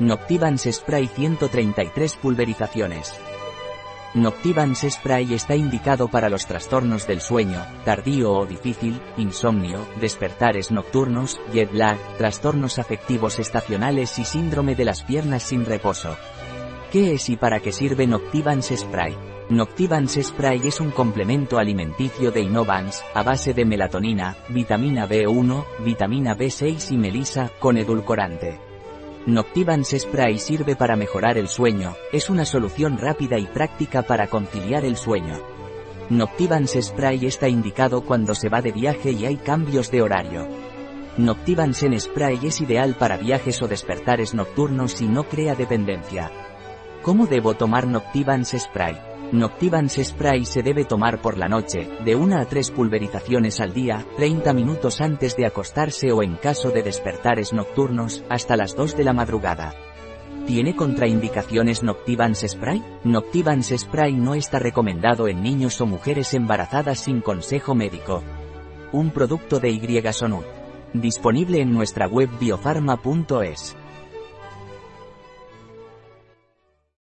Noctivans Spray 133 pulverizaciones. Noctivans Spray está indicado para los trastornos del sueño, tardío o difícil, insomnio, despertares nocturnos, jet lag, trastornos afectivos estacionales y síndrome de las piernas sin reposo. ¿Qué es y para qué sirve Noctivans Spray? Noctivans Spray es un complemento alimenticio de Innovans, a base de melatonina, vitamina B1, vitamina B6 y melisa, con edulcorante. Noctivans Spray sirve para mejorar el sueño, es una solución rápida y práctica para conciliar el sueño. Noctivans Spray está indicado cuando se va de viaje y hay cambios de horario. Noctivans en Spray es ideal para viajes o despertares nocturnos y no crea dependencia. ¿Cómo debo tomar Noctivans Spray? Noctivans Spray se debe tomar por la noche, de 1 a 3 pulverizaciones al día, 30 minutos antes de acostarse o en caso de despertares nocturnos, hasta las 2 de la madrugada. ¿Tiene contraindicaciones Noctivans Spray? Noctivans Spray no está recomendado en niños o mujeres embarazadas sin consejo médico. Un producto de Y Sonut. Disponible en nuestra web biofarma.es.